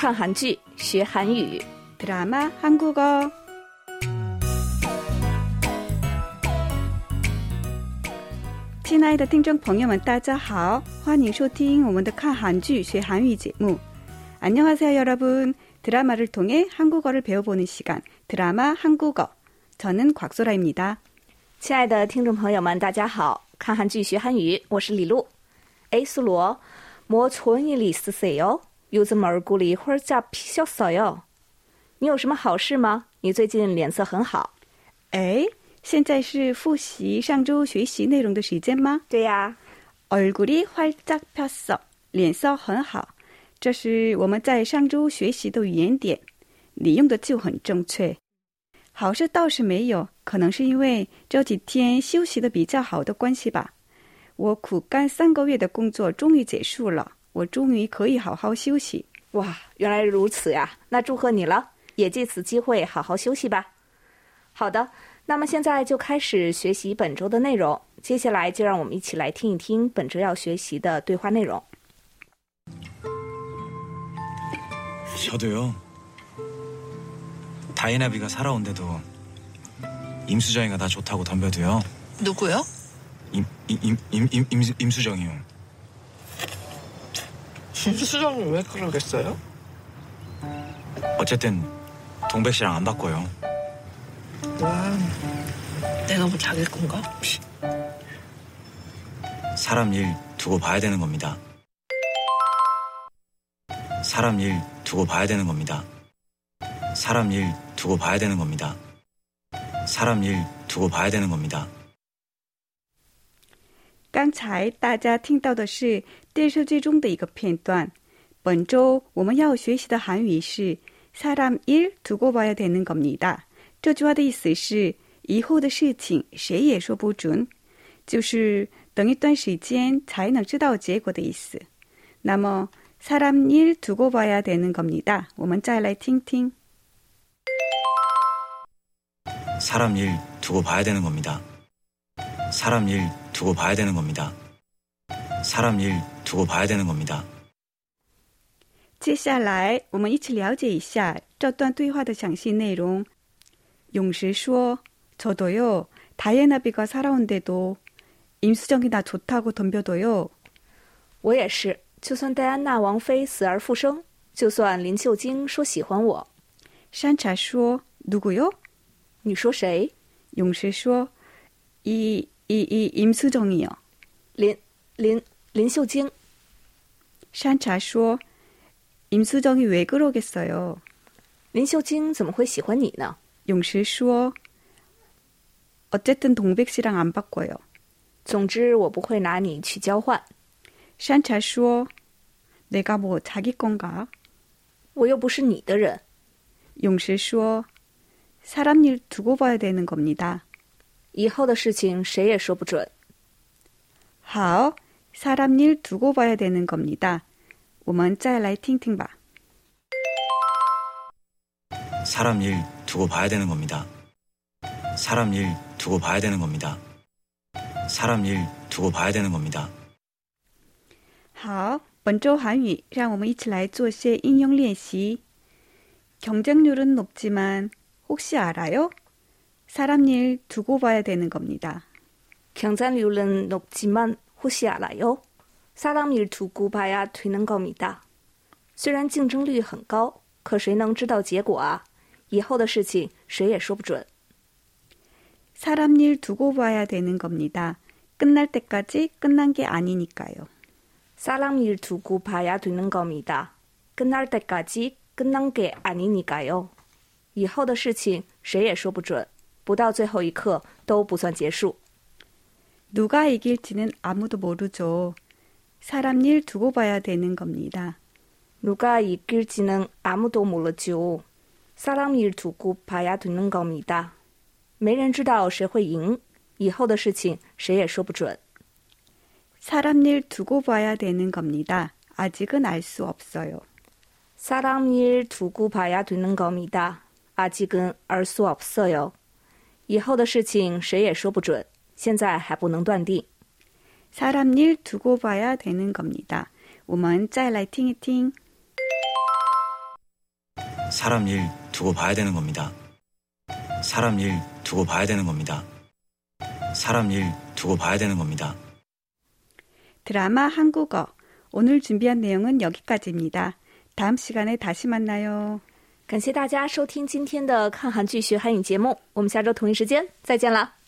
看韩剧学韩语， 드라마 한국어. 친아이的听众朋友们，大家好，欢迎收听我们的看韩剧学韩语节目。안녕하세요여러분 드라마를 통해 한국어를 배워보는 시간 드라마 한국어. 저는 곽소라입니다. 亲爱的听众朋友们，大家好，看韩剧学韩语，我是李璐。哎，苏罗，뭐좋은일있으세 요요즘얼굴이활짝피셨어요你有什么好事吗？你最近脸色很好。哎，现在是复习上周学习内容的时间吗？对呀， 얼굴이활짝폈어，脸色很好。这是我们在上周学习的语言点，你用的就很正确。好事倒是没有，可能是因为这几天休息的比较好的关系吧。我苦干三个月的工作终于结束了， 我终于可以好好休息。哇，原来如此呀！那祝贺你了，也借此机会好好休息吧。好的，那么现在就开始学习本周的内容。接下来就让我们一起来听一听本周要学习的对话内容。 저도요. 다이나비가 살아온데도 임수정이가 나 좋다고 덤벼도요. 누구요? 임, 임, 임, 임, 임, 임, 임수정이요. 수정이 왜 그러겠어요? 어쨌든 동백 씨랑 안 바꿔요. 와, 내가 뭐 자길 건가? 사람 일 두고 봐야 되는 겁니다. 사람 일 두고 봐야 되는 겁니다. 사람 일 두고 봐야 되는 겁니다. 사람 일 두고 봐야 되는 겁니다. 刚才大家听到的是电视剧中的一个片段。本周我们要学习的韩语是“사람일두고봐야되는겁니다”。这句话的意思是以后的事情谁也说不准，就是等一段时间才能知道结果的意思。那么“사람일두고봐야되는겁니다”，我们再来听听。 사람 일 두고 봐야 되는 겁니다. 사람 일 두고 봐야 되는 겁니다. 사람 일 두고 봐야 되는 겁니다. 接下来，我们一起了解一下这段对话的详细内容。勇士说：“저도요，다이애나비가살아온데도임수정이나좋다고덤벼도요。”我也是，就算戴安娜王妃死而复生，就算林秀晶说喜欢我，山茶说：“누구요？” 你说谁？勇士说：“이 이이임수정이요。”林林林秀晶。山茶说：“임수정이왜그러겠어요？” 林秀晶怎么会喜欢你呢？勇士说：“어쨌든동백씨랑안바꿔요。”总之，我不会拿你去交换。山茶说：“내가뭐자기건가？” 我又不是你的人。勇士说：“사람일두고봐야되는겁니다。” 以后的事情谁也说不准。好，사람일두고봐야되는겁니다。我们再来听听吧。 사람 일 두고 봐야 되는 겁니다. 사람 일 두고 봐야 되는 겁니다. 사람 일 두고 봐야 되는 겁니다. 好，本周韩语，让我们一起来做些应用练习。경쟁률은높지만혹시알아요？ 사람일두고봐야되는겁니다。 경쟁률은높지만혹시알아요사람일두고봐야되는겁니다。 虽然竞争率很高，可谁能知道结果啊？以后的事情谁也说不准。 사람일두고봐야되는겁니다。 끝날때까지끝난게아니니까요。 사람일두고봐야되는겁니다。 끝날때까지끝난게아니니까요。 以后的事情谁也说不准， 不到最后一刻都不算结束。 누가이길지는아무도모르죠사람일두고봐야되는겁니다。 누가이길지는아무도모르죠사람일두고봐야되는겁니다。 没人知道谁会赢，以后的事情谁也说不准。 사람일두고봐야되는겁니다。 아직은알 수 없어요。 사람일두고봐야되는겁니다。 아직은알수없어요。 以后的事情谁也说不准，现在还不能断定。 사람일두고봐야되는겁니다。 我们再来听一听。 사람 일 두고 봐야 되는 겁니다. 사람 일 두고 봐야 되는 겁니다. 사람 일 두고 봐야 되는 겁니다. 드라마 한국어. 오늘 준비한 내용은 여기까지입니다. 다음 시간에 다시 만나요. 感谢大家收听今天的看韩剧学韩语节目，我们下周同一时间再见了。